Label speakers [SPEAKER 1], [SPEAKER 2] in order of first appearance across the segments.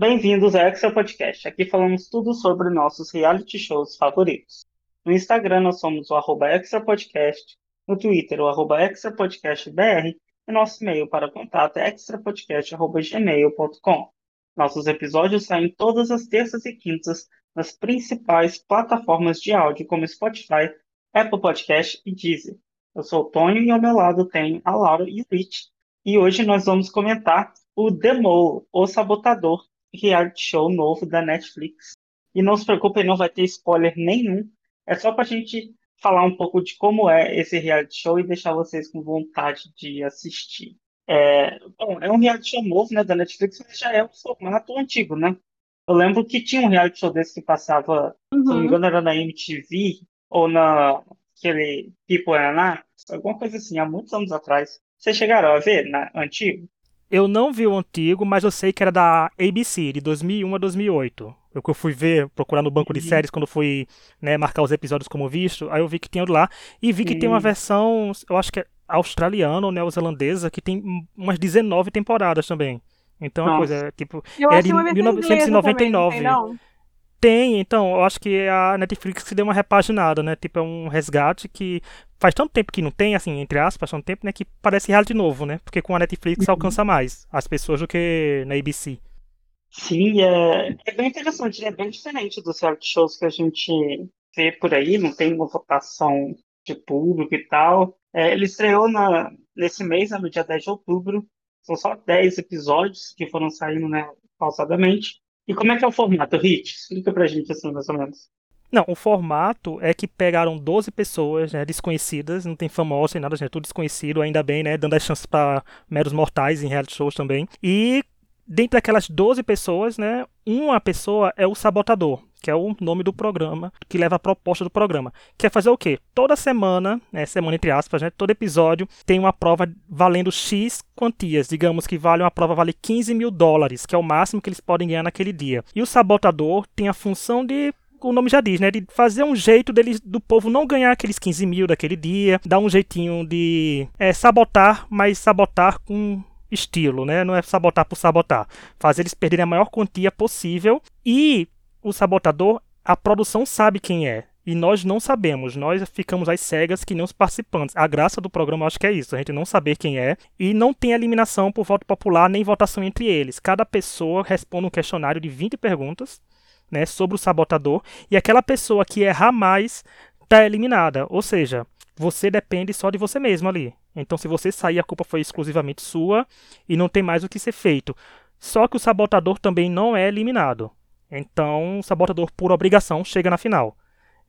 [SPEAKER 1] Bem-vindos ao Extra Podcast. Aqui falamos tudo sobre nossos reality shows favoritos. No Instagram nós somos o arroba Extra Podcast, no Twitter o arroba Extra Podcast BR e nosso e-mail para contato é extrapodcast.gmail.com. Nossos episódios saem todas as terças e quintas nas principais plataformas de áudio como Spotify, Apple Podcast e Deezer. Eu sou o Tonho e ao meu lado tem a Laura e o Rich. E hoje nós vamos comentar o Demo, o Sabotador, reality show novo da Netflix. E não se preocupem, não vai ter spoiler nenhum. É só pra gente falar um pouco de como é esse reality show e deixar vocês com vontade de assistir. É, bom, é um reality show novo, né, da Netflix, mas já é um formato antigo, né? Eu lembro que tinha um reality show desse que passava, uhum. se não me uhum. engano, era na MTV ou na aquele People and alguma coisa assim, há muitos anos atrás. Vocês chegaram a ver na antigo?
[SPEAKER 2] Eu não vi o antigo, mas eu sei que era da ABC, de 2001 a 2008. Eu que eu fui ver, procurar no banco de uhum. séries quando fui né, marcar os episódios como visto, aí eu vi que tinha lá. E vi que tem uma versão, eu acho que é australiana ou neozelandesa, que tem umas 19 temporadas também. Então a coisa é tipo.
[SPEAKER 3] Eu é de 1999. Também, não
[SPEAKER 2] tem, então, eu acho que a Netflix se deu uma repaginada, né? Tipo, é um resgate que faz tanto tempo que não tem, assim, entre aspas, tanto tempo, né? Que parece reality novo, né? Porque com a Netflix uhum. alcança mais as pessoas do que na ABC.
[SPEAKER 1] Sim, é, é bem interessante, é bem diferente dos reality shows que a gente vê por aí, não tem uma votação de público e tal. É, ele estreou na, nesse mês, né, no dia 10 de outubro. São só 10 episódios que foram saindo, né, pausadamente. E como é que é o formato, Rich? Explica pra gente assim, mais ou menos.
[SPEAKER 2] Não, o formato é que pegaram 12 pessoas né, desconhecidas, não tem famosa nem nada, gente, é tudo desconhecido, ainda bem, né? Dando a chance para meros mortais em reality shows também. E dentre aquelas 12 pessoas, né, uma pessoa é o sabotador, que é o nome do programa, que leva a proposta do programa. Que é fazer o quê? Toda semana, né, semana entre aspas, né, todo episódio tem uma prova valendo X quantias. Digamos que vale uma prova vale 15 mil dólares, que é o máximo que eles podem ganhar naquele dia. E o sabotador tem a função de o nome já diz, né? De fazer um jeito deles, do povo não ganhar aqueles 15 mil daquele dia, dar um jeitinho de é, sabotar, mas sabotar com estilo, né? Não é sabotar por sabotar. Fazer eles perderem a maior quantia possível e o sabotador, a produção sabe quem é. E nós não sabemos, nós ficamos às cegas que nem os participantes. A graça do programa acho que é isso, a gente não saber quem é e não tem eliminação por voto popular nem votação entre eles. Cada pessoa responde um questionário de 20 perguntas, né, sobre o sabotador e aquela pessoa que errar mais está eliminada. Ou seja, você depende só de você mesmo ali. Então, se você sair, a culpa foi exclusivamente sua e não tem mais o que ser feito. Só que o sabotador também não é eliminado. Então, o sabotador, por obrigação, chega na final.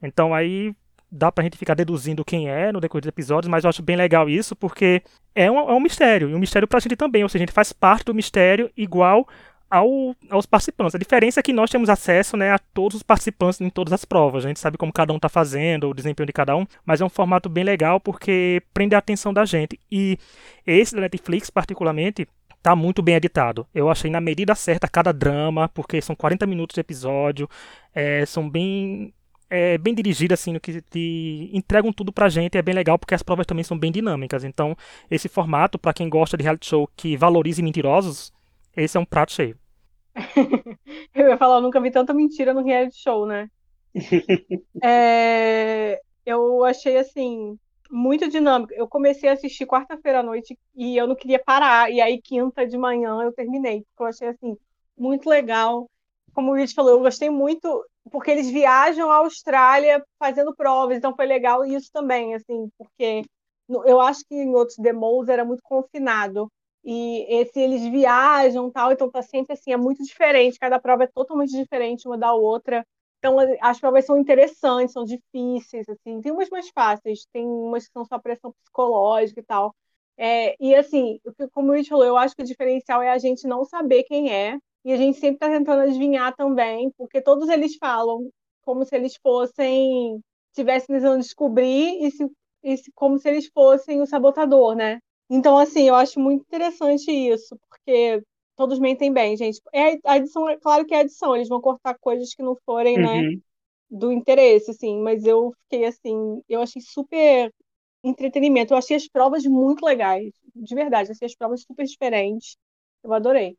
[SPEAKER 2] Então, aí dá pra gente ficar deduzindo quem é no decorrer dos episódios, mas eu acho bem legal isso, porque é um, é um mistério. E um mistério pra gente também. Ou seja, a gente faz parte do mistério igual ao, aos participantes. A diferença é que nós temos acesso né, a todos os participantes em todas as provas. A gente sabe como cada um está fazendo, o desempenho de cada um, mas é um formato bem legal porque prende a atenção da gente. E esse da Netflix, particularmente, tá muito bem editado. Eu achei na medida certa cada drama, porque são 40 minutos de episódio, é, são bem é, bem dirigidas assim no que te entregam tudo pra gente, é bem legal porque as provas também são bem dinâmicas. Então, esse formato para quem gosta de reality show que valorize mentirosos, esse é um prato cheio.
[SPEAKER 3] eu ia falar, eu nunca vi tanta mentira no reality show, né? é, eu achei assim muito dinâmico. Eu comecei a assistir quarta-feira à noite e eu não queria parar. E aí, quinta de manhã, eu terminei. Porque eu achei assim, muito legal. Como o Rich falou, eu gostei muito, porque eles viajam à Austrália fazendo provas, então foi legal isso também, assim, porque eu acho que em outros demos era muito confinado. E esse eles viajam tal, então tá sempre assim, é muito diferente, cada prova é totalmente diferente uma da outra. Então, as provas são interessantes, são difíceis, assim. Tem umas mais fáceis, tem umas que são só pressão psicológica e tal. É, e, assim, como o Rich falou, eu acho que o diferencial é a gente não saber quem é, e a gente sempre está tentando adivinhar também, porque todos eles falam como se eles fossem, tivessem tentando descobrir, e, se, e se, como se eles fossem o sabotador, né? Então, assim, eu acho muito interessante isso, porque todos mentem bem, gente. É, a edição, é claro que é edição, eles vão cortar coisas que não forem, né, uhum. né, do interesse, assim, mas eu fiquei assim, eu achei super entretenimento, eu achei as provas muito legais, de verdade, achei as provas super diferentes, eu adorei.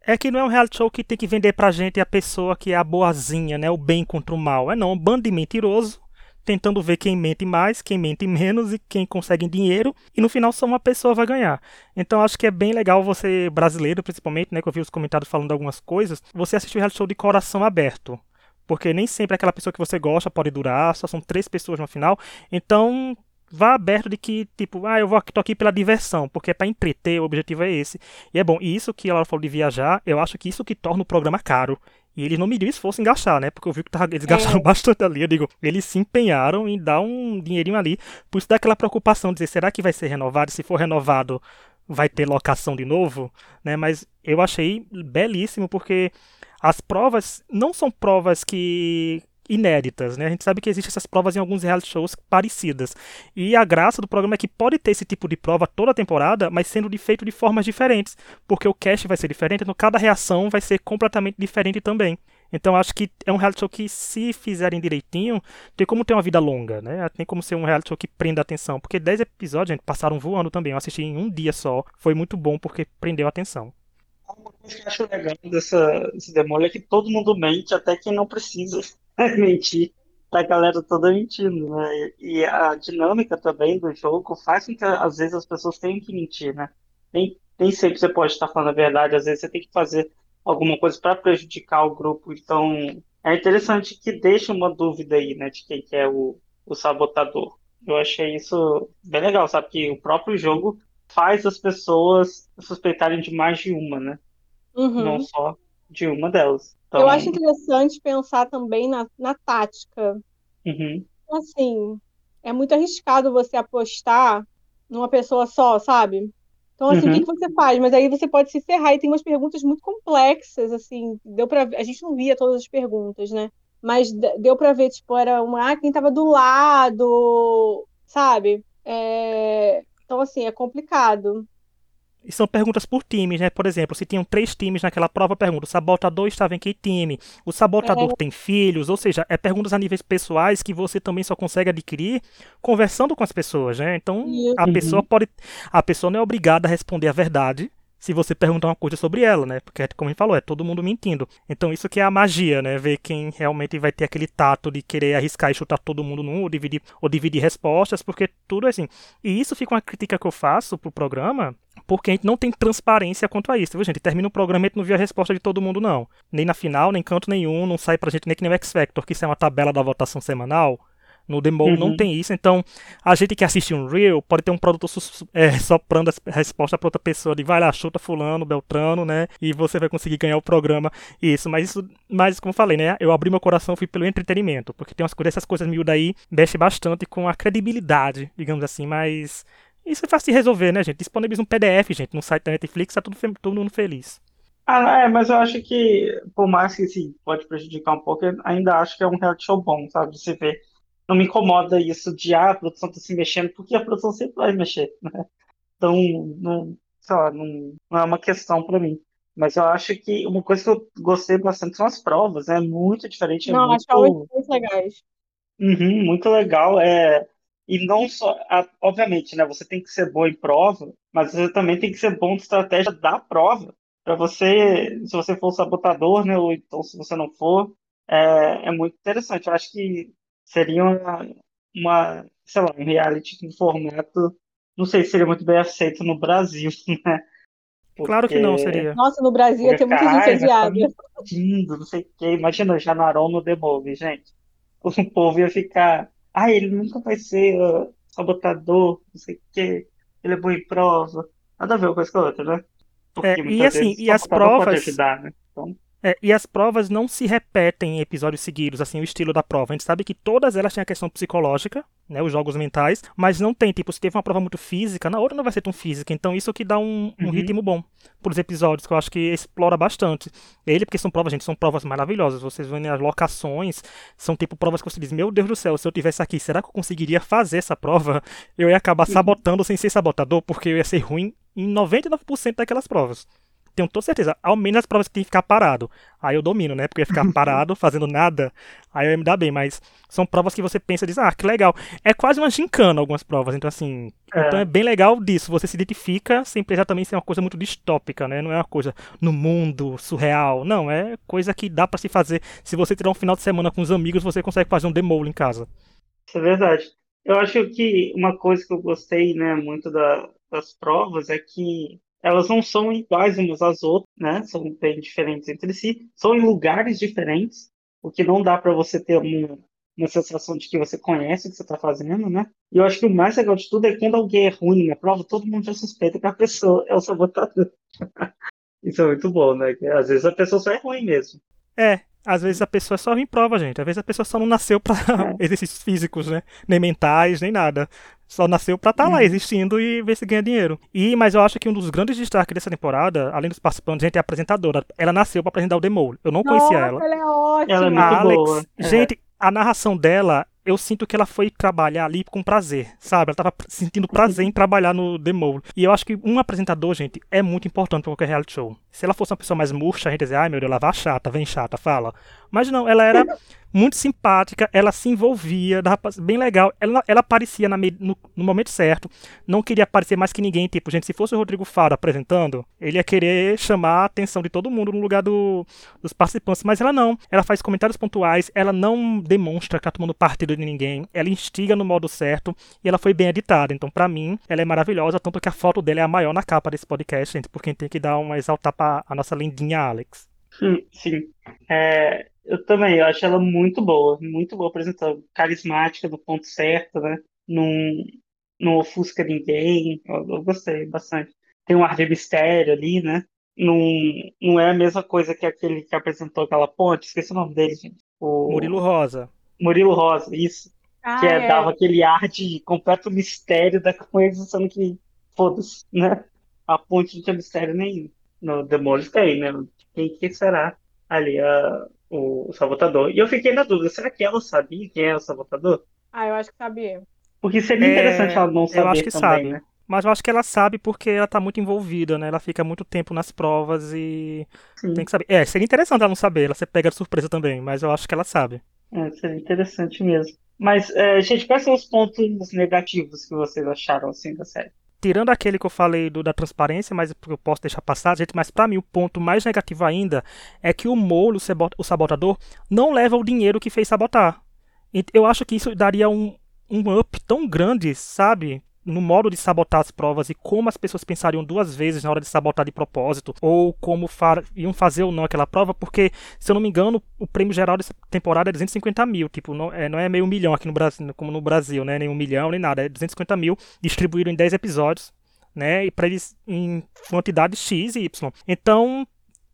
[SPEAKER 2] é que não é um reality show que tem que vender pra gente a pessoa que é a boazinha, né? O bem contra o mal. É não, um bando de mentiroso tentando ver quem mente mais, quem mente menos e quem consegue dinheiro, e no final só uma pessoa vai ganhar. Então acho que é bem legal você, brasileiro principalmente, né, que eu vi os comentários falando algumas coisas, você assistir o reality show de coração aberto. Porque nem sempre aquela pessoa que você gosta pode durar, só são três pessoas no final. Então, vá aberto de que, tipo, ah, eu vou tô aqui pela diversão, porque é para entreter, o objetivo é esse. E é bom, e isso que ela falou de viajar, eu acho que isso que torna o programa caro. E eles não mediram esforço em gastar, né? Porque eu vi que tava, eles gastaram é. bastante ali. Eu digo, eles se empenharam em dar um dinheirinho ali. Por isso dá aquela preocupação de dizer, será que vai ser renovado? Se for renovado, vai ter locação de novo? Né? Mas eu achei belíssimo, porque as provas não são provas que inéditas, né? A gente sabe que existem essas provas em alguns reality shows parecidas. E a graça do programa é que pode ter esse tipo de prova toda a temporada, mas sendo feito de formas diferentes, porque o cast vai ser diferente, então cada reação vai ser completamente diferente também. Então acho que é um reality show que, se fizerem direitinho, tem como ter uma vida longa, né? Tem como ser um reality show que prenda atenção. Porque 10 episódios, gente, passaram voando também. Eu assisti em um dia só. Foi muito bom porque prendeu a atenção.
[SPEAKER 1] Uma coisa que eu acho legal desse demônio é que todo mundo mente, até quem não precisa. mentir, a galera toda mentindo, né? E a dinâmica também do jogo faz com que às vezes as pessoas tenham que mentir, né? Nem, nem sempre você pode estar falando a verdade, às vezes você tem que fazer alguma coisa para prejudicar o grupo. Então é interessante que deixe uma dúvida aí, né, de quem que é o, o sabotador. Eu achei isso bem legal, sabe? Que o próprio jogo faz as pessoas suspeitarem de mais de uma, né?
[SPEAKER 3] Uhum.
[SPEAKER 1] Não só de uma delas.
[SPEAKER 3] Então... Eu acho interessante pensar também na, na tática.
[SPEAKER 1] Uhum.
[SPEAKER 3] Assim, é muito arriscado você apostar numa pessoa só, sabe? Então, assim, uhum. o que, que você faz? Mas aí você pode se ferrar. E tem umas perguntas muito complexas, assim. Deu pra... A gente não via todas as perguntas, né? Mas deu para ver, tipo, era uma... Ah, quem tava do lado, sabe? É... Então, assim, é complicado.
[SPEAKER 2] E são perguntas por times, né? Por exemplo, se tinham três times naquela prova, pergunta: o sabotador estava em que time? O sabotador é. tem filhos? Ou seja, é perguntas a níveis pessoais que você também só consegue adquirir conversando com as pessoas, né? Então, a pessoa pode. A pessoa não é obrigada a responder a verdade se você perguntar uma coisa sobre ela, né? Porque, como a gente falou, é todo mundo mentindo. Então, isso que é a magia, né? Ver quem realmente vai ter aquele tato de querer arriscar e chutar todo mundo num, ou dividir, ou dividir respostas, porque tudo é assim. E isso fica uma crítica que eu faço pro programa, porque a gente não tem transparência quanto a isso, viu, gente? Termina o programa e a gente não viu a resposta de todo mundo, não. Nem na final, nem canto nenhum, não sai pra gente nem que nem o X Factor, que isso é uma tabela da votação semanal. No Demo uhum. não tem isso, então a gente que assiste um Reel pode ter um produtor é, soprando a resposta para outra pessoa de vai lá, chuta fulano, Beltrano, né? E você vai conseguir ganhar o programa. Isso, mas isso, mas como eu falei, né? Eu abri meu coração, fui pelo entretenimento, porque tem umas coisas, essas coisas miúdas aí, mexe bastante com a credibilidade, digamos assim, mas isso é fácil de resolver, né, gente? Disponibiliza um PDF, gente, no site da Netflix, tá tudo, todo mundo feliz.
[SPEAKER 1] Ah, é, mas eu acho que, por mais que sim, pode prejudicar um pouco, eu ainda acho que é um reality show bom, sabe? Você vê não me incomoda isso de ah, a produção está se mexendo, porque a produção sempre vai mexer, né? Então, não, sei lá, não, não é uma questão para mim. Mas eu acho que uma coisa que eu gostei bastante são as provas, é muito diferente. É
[SPEAKER 3] não,
[SPEAKER 1] muito,
[SPEAKER 3] acho muito legais.
[SPEAKER 1] Uhum, muito legal. É, e não só, obviamente, né? Você tem que ser bom em prova, mas você também tem que ser bom de estratégia da prova. Para você, se você for sabotador, né? Ou então se você não for, é, é muito interessante. Eu acho que seria uma, uma, sei lá, um reality com formato, não sei se seria muito bem aceito no Brasil, né?
[SPEAKER 2] Porque... Claro que não seria.
[SPEAKER 3] Nossa, no Brasil ia ter muita gente odiada.
[SPEAKER 1] Lindo, não sei o quê. Imagina o Janaron no Demove, gente. O povo ia ficar. Ah, ele nunca vai ser uh, sabotador, não sei o quê. Ele é bom em prova. Nada a ver uma coisa com a outra, né?
[SPEAKER 2] Porque é, e assim, e as provas. Ajudar, né? então... É, e as provas não se repetem em episódios seguidos, assim, o estilo da prova. A gente sabe que todas elas têm a questão psicológica, né, os jogos mentais, mas não tem, tipo, se teve uma prova muito física, na outra não vai ser tão física. Então isso que dá um, um uhum. ritmo bom pros episódios, que eu acho que explora bastante. Ele, porque são provas, gente, são provas maravilhosas. Vocês veem as locações, são tipo provas que você diz, meu Deus do céu, se eu tivesse aqui, será que eu conseguiria fazer essa prova? Eu ia acabar sabotando sem ser sabotador, porque eu ia ser ruim em 99% daquelas provas. Tenho toda certeza, ao menos as provas que tem que ficar parado. Aí eu domino, né? Porque ficar parado, fazendo nada, aí eu ia me dar bem. Mas são provas que você pensa e diz, ah, que legal. É quase uma gincana algumas provas. Então, assim, é. então é bem legal disso. Você se identifica sem precisar também ser uma coisa muito distópica, né? Não é uma coisa no mundo surreal. Não, é coisa que dá para se fazer. Se você tiver um final de semana com os amigos, você consegue fazer um demole em casa.
[SPEAKER 1] Isso é verdade. Eu acho que uma coisa que eu gostei, né, muito da, das provas é que elas não são iguais umas às outras, né? São bem diferentes entre si, são em lugares diferentes, o que não dá para você ter uma, uma sensação de que você conhece o que você está fazendo, né? E eu acho que o mais legal de tudo é quando alguém é ruim na prova, todo mundo já suspeita que a pessoa é o sabotador. Isso é muito bom, né? Às vezes a pessoa só é ruim mesmo.
[SPEAKER 2] É, às vezes a pessoa só vem prova, gente. Às vezes a pessoa só não nasceu para é. exercícios físicos, né? Nem mentais, nem nada. Só nasceu pra estar tá lá uhum. existindo e ver se ganha dinheiro. E, mas eu acho que um dos grandes destaques dessa temporada, além dos participantes, gente, é a apresentadora. Ela nasceu pra apresentar o Demole. Eu não
[SPEAKER 3] Nossa,
[SPEAKER 2] conhecia ela.
[SPEAKER 3] Ela é ótima.
[SPEAKER 1] Ela é muito
[SPEAKER 2] a Alex,
[SPEAKER 1] boa.
[SPEAKER 2] É. Gente, a narração dela eu sinto que ela foi trabalhar ali com prazer, sabe? Ela tava sentindo prazer em trabalhar no The Mole. E eu acho que um apresentador, gente, é muito importante pra qualquer reality show. Se ela fosse uma pessoa mais murcha, a gente ia dizer, ai meu Deus, ela vai chata, vem chata, fala. Mas não, ela era muito simpática, ela se envolvia, bem legal. Ela, ela aparecia na, no, no, momento certo, não queria aparecer mais que ninguém. Tipo, gente, se fosse o Rodrigo Faro apresentando, ele ia querer chamar a atenção de todo mundo no lugar do, dos participantes. Mas ela não. Ela faz comentários pontuais, ela não demonstra que tá tomando partido de ninguém, ela instiga no modo certo e ela foi bem editada. Então, para mim, ela é maravilhosa, tanto que a foto dela é a maior na capa desse podcast, gente, porque tem que dar uma exaltar pra a nossa lindinha Alex.
[SPEAKER 1] Sim, sim. É, eu também, eu acho ela muito boa, muito boa apresentando, carismática no ponto certo, né? Não, não ofusca ninguém, eu, eu, gostei bastante. Tem um ar de mistério ali, né? Não, não é a mesma coisa que aquele que apresentou aquela ponte, esqueci o nome dele, gente. O...
[SPEAKER 2] Murilo Rosa.
[SPEAKER 1] Murilo Rosa, isso.
[SPEAKER 3] Ah,
[SPEAKER 1] que é,
[SPEAKER 3] é.
[SPEAKER 1] dava aquele ar de completo mistério da coisa, sendo que, foda-se, né? A ponte não tinha mistério nenhum. No Demônios tem, né? Quem que será ali a, o sabotador. E eu fiquei na dúvida, será que ela sabia quem é o sabotador?
[SPEAKER 3] Ah, eu acho que sabia.
[SPEAKER 1] Porque seria
[SPEAKER 2] É,
[SPEAKER 1] interessante ela não saber
[SPEAKER 2] eu acho que
[SPEAKER 1] também,
[SPEAKER 2] sabe.
[SPEAKER 1] né?
[SPEAKER 2] Mas eu acho que ela sabe porque ela tá muito envolvida, né? Ela fica muito tempo nas provas e
[SPEAKER 1] Sim,
[SPEAKER 2] tem que saber. É, seria interessante ela não saber, ela se pega de surpresa também, mas eu acho que ela sabe.
[SPEAKER 1] é, seria interessante mesmo. Mas, é, gente, quais são os pontos negativos que vocês acharam, assim, da série?
[SPEAKER 2] Tirando aquele que eu falei do, da transparência, mas eu posso deixar passar, gente, mas pra mim o ponto mais negativo ainda é que o Molo, o sabo- o sabotador, não leva o dinheiro que fez sabotar. Eu acho que isso daria um, um up tão grande, sabe? No modo de sabotar as provas e como as pessoas pensariam duas vezes na hora de sabotar de propósito, ou como fa iam fazer ou não aquela prova, porque, se eu não me engano, o prêmio geral dessa temporada é 250 mil. Tipo, não é, não é meio milhão aqui no Brasil, como no Brasil, né? Nem um milhão, nem nada. É 250 mil distribuído em 10 episódios, né? E para eles em quantidade X e Y. Então,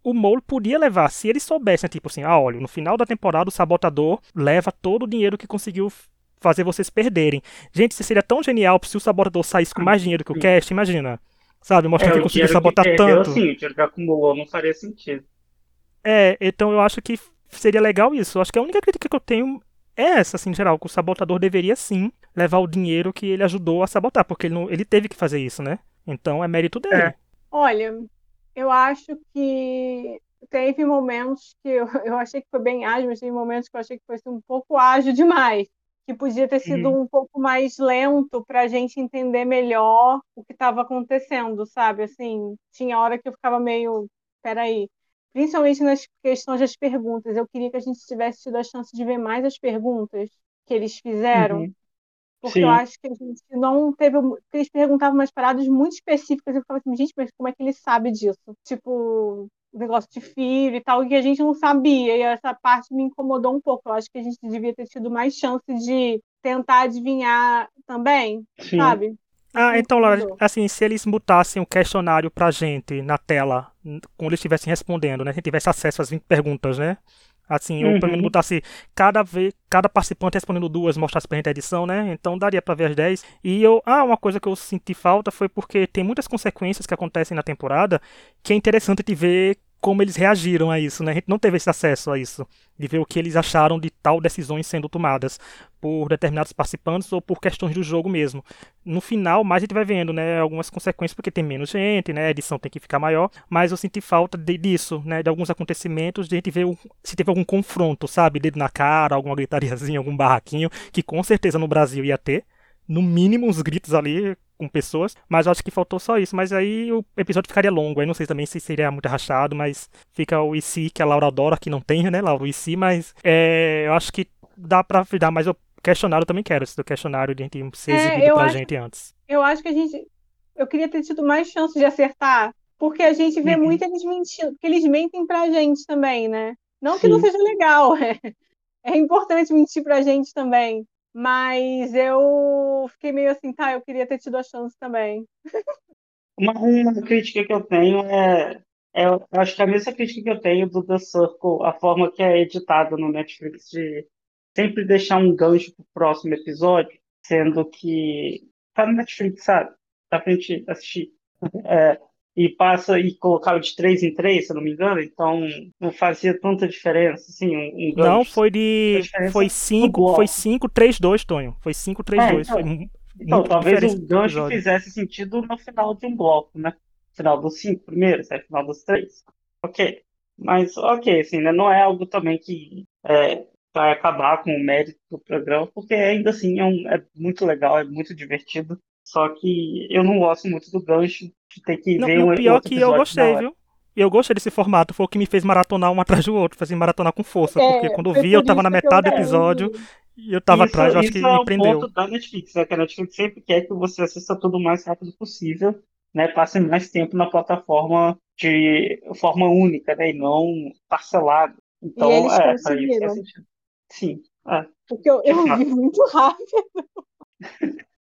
[SPEAKER 2] o Mole podia levar, se eles soubessem, tipo assim, ah, olha, no final da temporada o sabotador leva todo o dinheiro que conseguiu fazer vocês perderem. Gente, isso seria tão genial se o sabotador saísse com mais dinheiro que o cast, imagina. Sabe, mostrar que
[SPEAKER 1] o
[SPEAKER 2] conseguiu sabotar
[SPEAKER 1] que perdeu,
[SPEAKER 2] tanto.
[SPEAKER 1] sim, o dinheiro que acumulou não faria sentido.
[SPEAKER 2] É, então eu acho que seria legal isso. Eu acho que a única crítica que eu tenho é essa, assim, em geral, que o sabotador deveria sim levar o dinheiro que ele ajudou a sabotar, porque ele, não, ele teve que fazer isso, né? Então é mérito dele.
[SPEAKER 1] É.
[SPEAKER 3] Olha, eu acho que teve momentos que eu, eu achei que foi bem ágil, mas teve momentos que eu achei que foi assim, um pouco ágil demais. Que podia ter sido um pouco mais lento para a gente entender melhor o que estava acontecendo, sabe? Assim, tinha hora que eu ficava meio, peraí. Principalmente nas questões das perguntas. Eu queria que a gente tivesse tido a chance de ver mais as perguntas que eles fizeram.
[SPEAKER 1] Uhum.
[SPEAKER 3] Porque
[SPEAKER 1] Sim.
[SPEAKER 3] eu acho que a gente não teve. Porque eles perguntavam umas paradas muito específicas. Eu ficava assim, gente, mas como é que ele sabe disso? Tipo, negócio de filho e tal, que a gente não sabia. E essa parte me incomodou um pouco. Eu acho que a gente devia ter tido mais chance de tentar adivinhar também,
[SPEAKER 1] Sim.
[SPEAKER 3] sabe?
[SPEAKER 2] Ah, então, Laura, assim, se eles botassem um questionário pra gente na tela, quando eles estivessem respondendo, né? A gente tivesse acesso às 20 perguntas, né? Assim, ou pelo menos
[SPEAKER 1] Uhum.
[SPEAKER 2] botasse cada vez, cada participante respondendo duas, mostrasse pra gente a edição, né? Então daria pra ver as 10. E eu, ah, uma coisa que eu senti falta foi porque tem muitas consequências que acontecem na temporada que é interessante de ver como eles reagiram a isso, né? A gente não teve esse acesso a isso, de ver o que eles acharam de tal decisões sendo tomadas por determinados participantes ou por questões do jogo mesmo. No final, mais a gente vai vendo, né, algumas consequências porque tem menos gente, né, a edição tem que ficar maior, mas eu senti falta de, disso, né, de alguns acontecimentos, de a gente ver se teve algum confronto, sabe, dedo na cara, alguma gritariazinha, algum barraquinho, que com certeza no Brasil ia ter, no mínimo uns gritos ali com pessoas, mas eu acho que faltou só isso. Mas aí o episódio ficaria longo, aí não sei também se seria muito arrastado, mas fica o IC que a Laura adora, que não tem, né, Laura, o IC, mas é, eu acho que dá pra dar mais o questionário eu também quero, esse do questionário de ser exibido é, pra acho, gente antes.
[SPEAKER 3] Eu acho que a gente, eu queria ter tido mais chance de acertar, porque a gente vê uhum. muito eles mentindo, porque eles mentem pra gente também, né? Não Sim. que não seja legal, é, é importante mentir pra gente também. Mas eu fiquei meio assim, tá, eu queria ter tido a chance também.
[SPEAKER 1] Uma, uma crítica que eu tenho é, é, eu acho que a mesma crítica que eu tenho do The Circle, a forma que é editado no Netflix, de sempre deixar um gancho pro próximo episódio, sendo que tá no Netflix, sabe? Dá pra gente assistir. É, e passa e colocava de 3 em 3, se eu não me engano, então não fazia tanta diferença, assim, um, um
[SPEAKER 2] Não, foi de foi 5, foi 5 3 2, Tonho. Foi 5 3 2,
[SPEAKER 1] é, então, então talvez o gancho fizesse sentido no final de um bloco, né? Final dos 5 primeiros, é final dos 3. OK. Mas OK, assim, né? não é algo também que é, vai acabar com o mérito do programa, porque ainda assim é, um, é muito legal, é muito divertido. Só que eu não gosto muito do gancho de ter que
[SPEAKER 2] não,
[SPEAKER 1] ver
[SPEAKER 2] um O pior que eu gostei, viu? E eu gostei desse formato, foi o que me fez maratonar um atrás do outro, fazer maratonar com força, é, porque quando eu vi, eu tava na metade do episódio e eu tava isso, atrás, eu acho que é me prendeu.
[SPEAKER 1] ponto da Netflix, né? Que a Netflix sempre quer que você assista tudo o mais rápido possível, né? Passe mais tempo na plataforma de forma única, né? E não parcelado. Então,
[SPEAKER 3] e eles é, conseguiram.
[SPEAKER 1] Sim. É.
[SPEAKER 3] Porque eu, eu vi muito rápido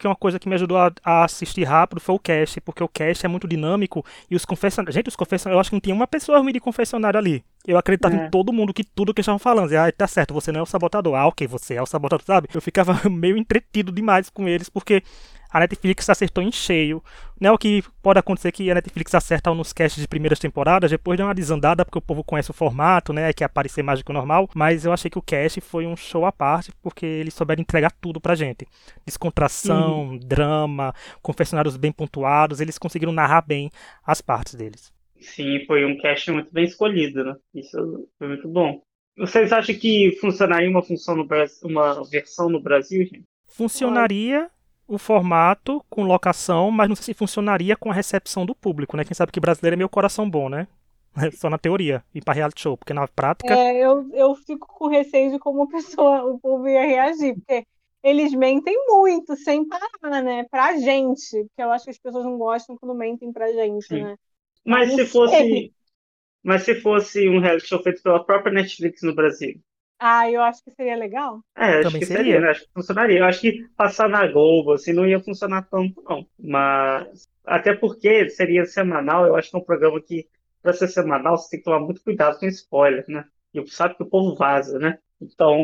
[SPEAKER 2] que uma coisa que me ajudou a, a, assistir rápido foi o cast, porque o cast é muito dinâmico e os confessionários. Gente, os confessionários, eu acho que não tinha uma pessoa ruim de confessionário ali. Eu acreditava é. em todo mundo que tudo que eles estavam falando. Ah, tá certo, você não é o sabotador. Ah, ok, você é o sabotador, sabe? Eu ficava meio entretido demais com eles, porque a Netflix acertou em cheio. Não é o que pode acontecer que a Netflix acerta nos casts de primeiras temporadas, depois deu uma desandada porque o povo conhece o formato, né? Que é aparecer mais do que o normal. Mas eu achei que o cast foi um show à parte, porque eles souberam entregar tudo pra gente. Descontração, uhum. drama, confessionários bem pontuados, eles conseguiram narrar bem as partes deles.
[SPEAKER 1] Sim, foi um cast muito bem escolhido, né? Isso foi muito bom. Vocês acham que funcionaria uma função no Brasil, uma versão no Brasil, gente?
[SPEAKER 2] Funcionaria o formato com locação, mas não sei se funcionaria com a recepção do público, né? Quem sabe que brasileiro é meio coração bom, né? Só na teoria, e para reality show, porque na prática.
[SPEAKER 3] É, eu, eu fico com receio de como a pessoa, o povo ia reagir, porque eles mentem muito, sem parar, né? Pra gente. Porque eu acho que as pessoas não gostam quando mentem pra gente, Sim. né?
[SPEAKER 1] Mas se fosse. Mas se fosse um reality show feito pela própria Netflix no Brasil,
[SPEAKER 3] ah, eu acho que seria legal.
[SPEAKER 1] É, acho Também que seria, seria né? Acho que funcionaria. Eu acho que passar na Globo, assim, não ia funcionar tanto, não. Mas, até porque seria semanal, eu acho que é um programa que, para ser semanal, você tem que tomar muito cuidado com spoiler, né? E sabe que o povo vaza, né? Então,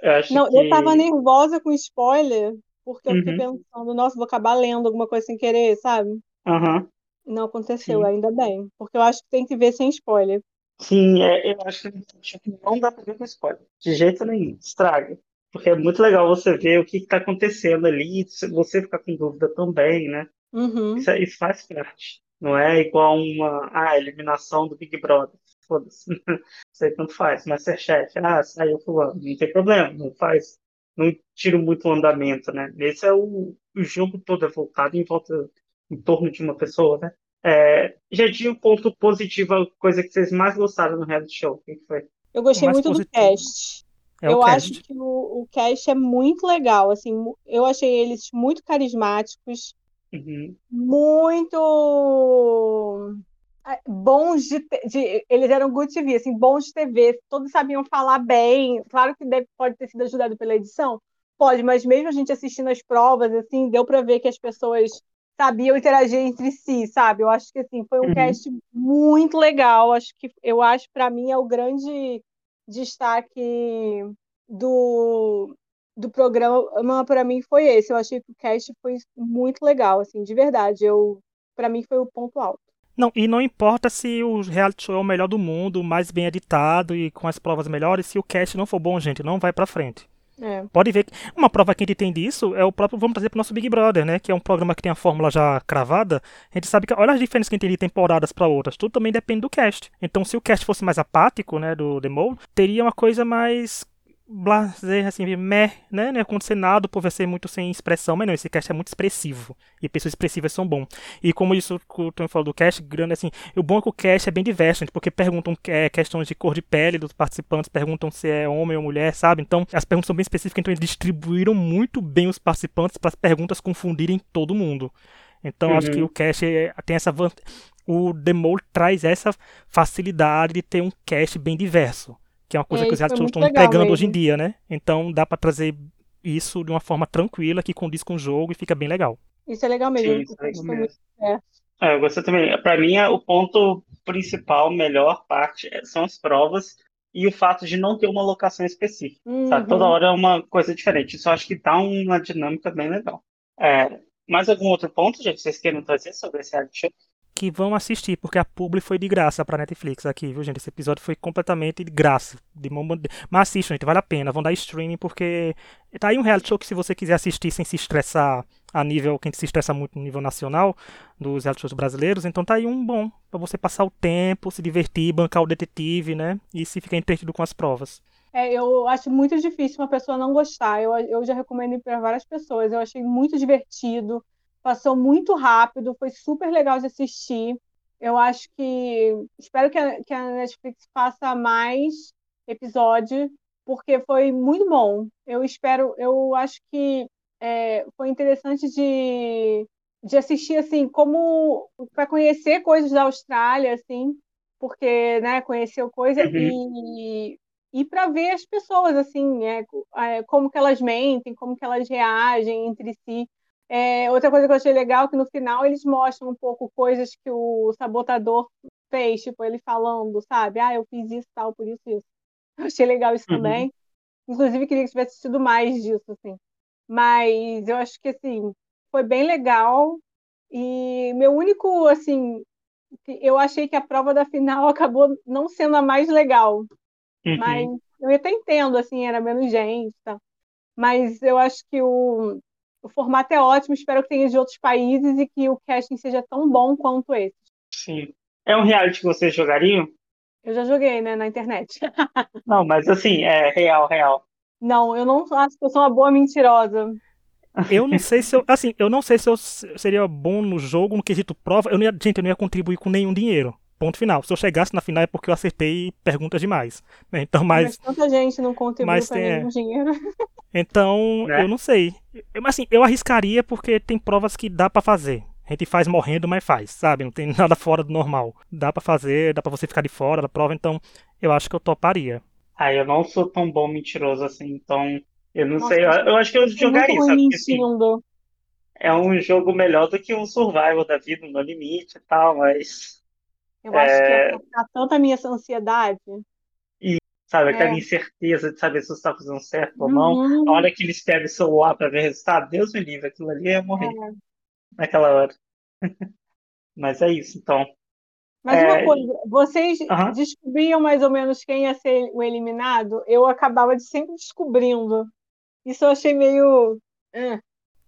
[SPEAKER 1] eu acho
[SPEAKER 3] não,
[SPEAKER 1] que...
[SPEAKER 3] eu tava nervosa com spoiler, porque eu fiquei uhum. pensando, nossa, vou acabar lendo alguma coisa sem querer, sabe?
[SPEAKER 1] Aham. Uhum.
[SPEAKER 3] Não aconteceu, Sim. ainda bem. Porque eu acho que tem que ver sem spoiler.
[SPEAKER 1] Sim, é, eu acho que não dá pra ver com spoiler. De jeito nenhum. Estraga. Porque é muito legal você ver o que está acontecendo ali, você ficar com dúvida também, né?
[SPEAKER 3] Uhum.
[SPEAKER 1] Isso, isso, faz parte. Não é igual uma ah, eliminação do Big Brother. Foda-se. Isso aí tanto faz. Masterchef, ah, saiu fulano. Não tem problema, não faz. Não tira muito o andamento, né? Esse é o, o jogo todo é voltado em volta, em torno de uma pessoa, né? É, já tinha um ponto positivo, a coisa que vocês mais gostaram no reality show. O que foi?
[SPEAKER 3] Eu gostei muito positivo. do cast. É eu cast. acho que o, o cast é muito legal. Assim, eu achei eles muito carismáticos,
[SPEAKER 1] uhum.
[SPEAKER 3] muito é, bons de, de, eles eram good TV, assim, bons de TV, todos sabiam falar bem. Claro que deve, pode ter sido ajudado pela edição, pode, mas mesmo a gente assistindo as provas, assim, deu para ver que as pessoas sabiam interagir entre si, sabe? Eu acho que assim foi um uhum. cast muito legal. Acho que eu acho para mim é o grande destaque do do programa para mim foi esse. Eu achei que o cast foi muito legal, assim, de verdade. Eu para mim foi o ponto alto.
[SPEAKER 2] Não, e não importa se o reality show é o melhor do mundo, mais bem editado e com as provas melhores, se o cast não for bom, gente, não vai pra frente.
[SPEAKER 3] É.
[SPEAKER 2] Pode ver que uma prova que a gente tem disso é o próprio, vamos trazer pro nosso Big Brother, né? Que é um programa que tem a fórmula já cravada. A gente sabe que, olha as diferenças que a gente tem de temporadas para outras. Tudo também depende do cast. Então, se o cast fosse mais apático, né, do The Mole, teria uma coisa mais blazer, assim, meh, né? Não ia acontecer nada, o povo ia ser muito sem expressão, mas não, esse cast é muito expressivo. E pessoas expressivas são bom. E como isso o Tony falou do cast, grande assim, o bom é que o cast é bem diverso, porque perguntam é, questões de cor de pele dos participantes, perguntam se é homem ou mulher, sabe? Então, as perguntas são bem específicas, então eles distribuíram muito bem os participantes para as perguntas confundirem todo mundo. Então,
[SPEAKER 1] Uhum.
[SPEAKER 2] acho que o cast é- tem essa vantagem. O Demol traz essa facilidade de ter um cast bem diverso, que é uma coisa
[SPEAKER 3] É,
[SPEAKER 2] que os shows
[SPEAKER 3] muito
[SPEAKER 2] estão pegando hoje em
[SPEAKER 3] mesmo.
[SPEAKER 2] dia, né? Então dá pra trazer isso de uma forma tranquila, que condiz com o jogo e fica bem legal.
[SPEAKER 3] Isso é legal mesmo.
[SPEAKER 1] Sim, isso é mesmo. É, eu gostei também. Pra mim, é o ponto principal, melhor parte, é- são as provas e o fato de não ter uma locação específica. Sabe?
[SPEAKER 3] Uhum.
[SPEAKER 1] Toda hora é uma coisa diferente. Isso eu acho que dá uma dinâmica bem legal. É, mais algum outro ponto, gente, que vocês queiram trazer sobre esse reality show?
[SPEAKER 2] Que vão assistir, porque a publi foi de graça pra Netflix aqui, viu, gente? Esse episódio foi completamente de graça. De bande- Mas assistam, gente, vale a pena. Vão dar streaming, porque tá aí um reality show que se você quiser assistir sem se estressar a nível, quem se estressa muito no nível nacional, dos reality shows brasileiros, então tá aí um bom pra você passar o tempo, se divertir, bancar o detetive, né? E se ficar entretido com as provas.
[SPEAKER 3] É, eu acho muito difícil uma pessoa não gostar. Eu, eu já recomendo para várias pessoas. Eu achei muito divertido, passou muito rápido, foi super legal de assistir. Eu acho que. Espero que a, que a Netflix faça mais episódio, porque foi muito bom. Eu espero. Eu acho que é, foi interessante de, de assistir, assim, como. para conhecer coisas da Austrália, assim, porque, né, conheceu coisa e e para ver as pessoas assim, é, é, como que elas mentem, como que elas reagem entre si. É, outra coisa que eu achei legal é que no final eles mostram um pouco coisas que o sabotador fez, tipo ele falando, sabe? Ah, eu fiz isso tal, por isso isso. Eu achei legal isso
[SPEAKER 1] Uhum.
[SPEAKER 3] também. Inclusive queria que tivesse tido mais disso assim. Mas eu acho que assim foi bem legal e meu único assim eu achei que a prova da final acabou não sendo a mais legal.
[SPEAKER 1] Uhum.
[SPEAKER 3] Mas eu até entendo, assim, era menos gente, tá? Mas eu acho que o, o formato é ótimo, espero que tenha de outros países e que o casting seja tão bom quanto esse.
[SPEAKER 1] Sim. É um reality que vocês jogariam?
[SPEAKER 3] Eu já joguei, né, na internet.
[SPEAKER 1] Não, mas assim, é real, real.
[SPEAKER 3] Não, eu não acho que eu sou uma boa mentirosa.
[SPEAKER 2] Eu não sei se eu. Assim, eu não sei se eu seria bom no jogo, no quesito prova. Eu não ia, gente, eu não ia contribuir com nenhum dinheiro. Ponto final. Se eu chegasse na final é porque eu acertei perguntas demais. né? Então,
[SPEAKER 3] Mas,
[SPEAKER 2] mas.
[SPEAKER 3] tanta gente não contribui
[SPEAKER 2] mas
[SPEAKER 3] para
[SPEAKER 2] tem-
[SPEAKER 3] nenhum dinheiro.
[SPEAKER 2] Então,
[SPEAKER 1] Né?
[SPEAKER 2] eu não sei. Eu, assim, eu arriscaria porque tem provas que dá pra fazer. A gente faz morrendo, mas faz, sabe? Não tem nada fora do normal. Dá pra fazer, dá pra você ficar de fora da prova, então eu acho que eu toparia.
[SPEAKER 1] Ah, eu não sou tão bom mentiroso assim, então eu não
[SPEAKER 3] Nossa,
[SPEAKER 1] sei. Eu, eu acho que eu
[SPEAKER 3] Sou
[SPEAKER 1] jogaria, sabe? Porque assim, é um jogo melhor do que um survival da vida no limite e tal, mas,
[SPEAKER 3] Eu acho que
[SPEAKER 1] É.
[SPEAKER 3] ia passar tanta minha ansiedade.
[SPEAKER 1] sabe, aquela
[SPEAKER 3] É.
[SPEAKER 1] incerteza de saber se você está fazendo certo ou não.
[SPEAKER 3] Uhum.
[SPEAKER 1] A hora que eles pegam o celular para ver o resultado, Deus me livre, aquilo ali ia morrer
[SPEAKER 3] É.
[SPEAKER 1] naquela hora. Mas é isso, então.
[SPEAKER 3] Mas
[SPEAKER 1] É,
[SPEAKER 3] uma coisa, vocês
[SPEAKER 1] Aham.
[SPEAKER 3] descobriam mais ou menos quem ia ser o eliminado? Eu acabava de sempre descobrindo. Isso eu achei meio.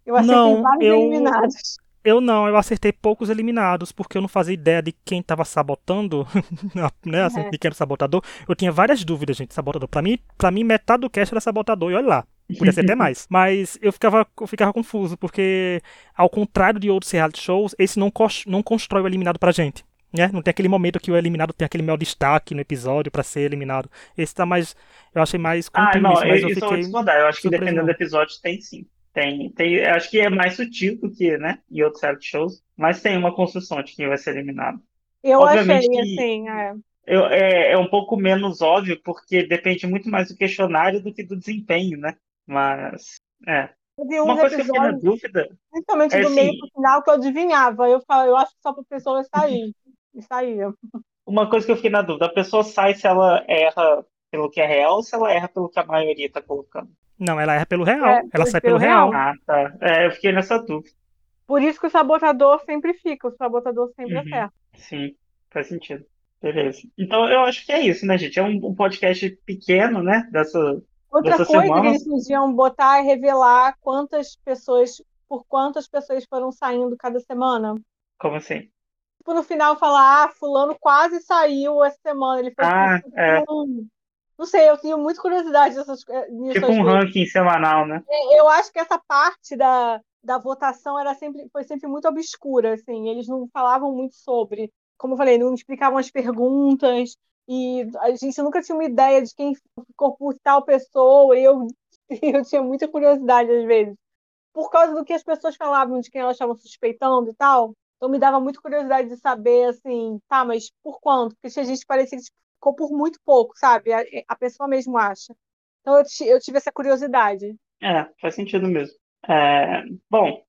[SPEAKER 3] Eu acertei
[SPEAKER 2] Não,
[SPEAKER 3] vários
[SPEAKER 2] eu-
[SPEAKER 3] eliminados.
[SPEAKER 2] Eu não, eu acertei poucos eliminados, porque eu não fazia ideia de quem tava sabotando, né, assim,
[SPEAKER 3] É.
[SPEAKER 2] de quem era o sabotador. Eu tinha várias dúvidas, gente, sabotador. Pra mim, pra mim metade do cast era sabotador, e olha lá. Podia ser até mais. Mas eu ficava, eu ficava confuso, porque, ao contrário de outros reality shows, esse não, não constrói o eliminado pra gente. Né? Não tem aquele momento que o eliminado tem aquele maior destaque no episódio pra ser eliminado. Esse tá mais. Eu achei mais
[SPEAKER 1] Ah, não,
[SPEAKER 2] isso, mas
[SPEAKER 1] eu,
[SPEAKER 2] eu
[SPEAKER 1] eu
[SPEAKER 2] fiquei.
[SPEAKER 1] Eu acho que dependendo do episódio tem sim. Tem, tem, acho que é mais sutil do que, né, em outros reality shows, mas tem uma construção de quem vai ser eliminado.
[SPEAKER 3] Eu
[SPEAKER 1] Obviamente
[SPEAKER 3] achei, assim, é.
[SPEAKER 1] Eu, é, é um pouco menos óbvio, porque depende muito mais do questionário do que do desempenho, né? Mas, é.
[SPEAKER 3] Teve
[SPEAKER 1] Uma
[SPEAKER 3] uns
[SPEAKER 1] coisa que eu fiquei na dúvida,
[SPEAKER 3] principalmente
[SPEAKER 1] é
[SPEAKER 3] do
[SPEAKER 1] assim-
[SPEAKER 3] meio pro final, que eu adivinhava. Eu, falava, eu acho que só para pessoa sair. E saía.
[SPEAKER 1] uma coisa que eu fiquei na dúvida, a pessoa sai se ela erra pelo que é real ou se ela erra pelo que a maioria tá colocando.
[SPEAKER 2] Não, ela erra pelo real.
[SPEAKER 3] É,
[SPEAKER 2] ela sai
[SPEAKER 3] pelo
[SPEAKER 2] pelo real.
[SPEAKER 3] real.
[SPEAKER 1] Ah, tá. É, eu fiquei nessa dúvida.
[SPEAKER 3] Por isso que o sabotador sempre fica, o sabotador sempre
[SPEAKER 1] Uhum.
[SPEAKER 3] acerta.
[SPEAKER 1] Sim, faz sentido. Beleza. Então eu acho que é isso, né, gente? É um, um podcast pequeno, né? Dessa,
[SPEAKER 3] Outra
[SPEAKER 1] dessa
[SPEAKER 3] coisa
[SPEAKER 1] semana.
[SPEAKER 3] que eles podiam botar é revelar quantas pessoas, por quantas pessoas foram saindo cada semana.
[SPEAKER 1] Como assim?
[SPEAKER 3] Tipo, no final falar, ah, fulano quase saiu essa semana. Ele foi
[SPEAKER 1] Ah,
[SPEAKER 3] tipo,
[SPEAKER 1] é.
[SPEAKER 3] um- Não sei, eu tenho muita curiosidade dessas, eh, nisso
[SPEAKER 1] Tipo um
[SPEAKER 3] vezes.
[SPEAKER 1] ranking semanal, né?
[SPEAKER 3] Eu acho que essa parte da, da votação era sempre, foi sempre muito obscura, assim. Eles não falavam muito sobre. Como eu falei, não explicavam as perguntas. E a gente nunca tinha uma ideia de quem ficou por tal pessoa. E eu, eu tinha muita curiosidade às vezes. Por causa do que as pessoas falavam, de quem elas estavam suspeitando e tal. Então me dava muita curiosidade de saber, assim, tá, mas por quanto? Porque a gente parecia que tipo, ficou por muito pouco, sabe? A, a pessoa mesmo acha. Então eu, eu tive essa curiosidade.
[SPEAKER 1] É, faz sentido mesmo. É, bom,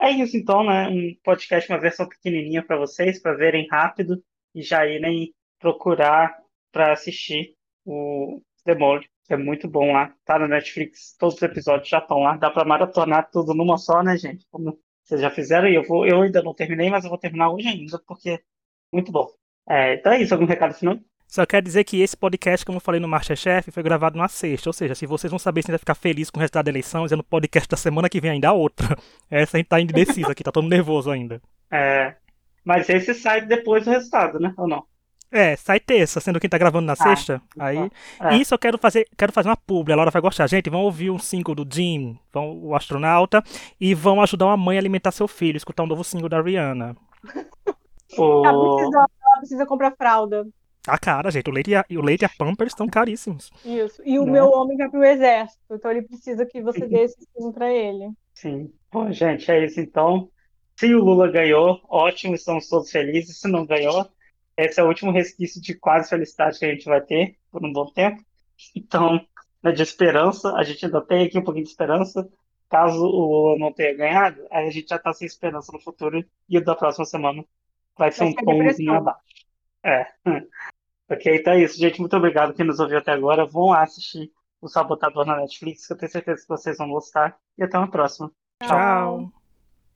[SPEAKER 1] é isso então, né? Um podcast, uma versão pequenininha para vocês, para verem rápido e já irem procurar para assistir o Demole, que é muito bom lá. Tá no Netflix, todos os episódios já estão lá. Dá para maratonar tudo numa só, né, gente? Como vocês já fizeram e eu vou, eu ainda não terminei, mas eu vou terminar hoje ainda, porque é muito bom. É, então é isso, algum recado final?
[SPEAKER 2] Só quero dizer que esse podcast, como eu falei no Masterchef, foi gravado numa sexta. Ou seja, se vocês vão saber se a gente vai ficar feliz com o resultado da eleição, é no podcast da semana que vem ainda a outra. Essa a gente tá indeciso aqui, tá todo mundo nervoso ainda.
[SPEAKER 1] É, mas esse sai depois do resultado, né? Ou não?
[SPEAKER 2] É, sai terça, sendo que tá gravando na sexta. Aí.
[SPEAKER 1] É.
[SPEAKER 2] Isso eu quero fazer, quero fazer uma publi, a Laura vai gostar. Gente, vão ouvir um single do Jim, vão, o astronauta, e vão ajudar uma mãe a alimentar seu filho, escutar um novo single da Rihanna.
[SPEAKER 3] Ela
[SPEAKER 1] O...
[SPEAKER 3] precisa, ela precisa comprar fralda.
[SPEAKER 2] A cara, gente, o leite e a, e o leite e a Pampers estão caríssimos.
[SPEAKER 3] Isso. E o
[SPEAKER 1] Né?
[SPEAKER 3] meu homem vai pro exército, então ele precisa que você dê esse sim pra ele.
[SPEAKER 1] Sim. Bom, gente, é isso então. Se o Lula ganhou, ótimo, estamos todos felizes. Se não ganhou, esse é o último resquício de quase felicidade que a gente vai ter por um bom tempo. Então, né, de esperança, a gente ainda tem aqui um pouquinho de esperança. Caso o Lula não tenha ganhado, aí a gente já está sem esperança no futuro e o da próxima semana vai ser
[SPEAKER 3] Vai
[SPEAKER 1] um
[SPEAKER 3] depressão.
[SPEAKER 1] abaixo. É. Ok, então é isso, gente. Muito obrigado quem nos ouviu até agora. Vão lá assistir o Sabotador na Netflix, que eu tenho certeza que vocês vão gostar. E até uma próxima.
[SPEAKER 2] Tchau.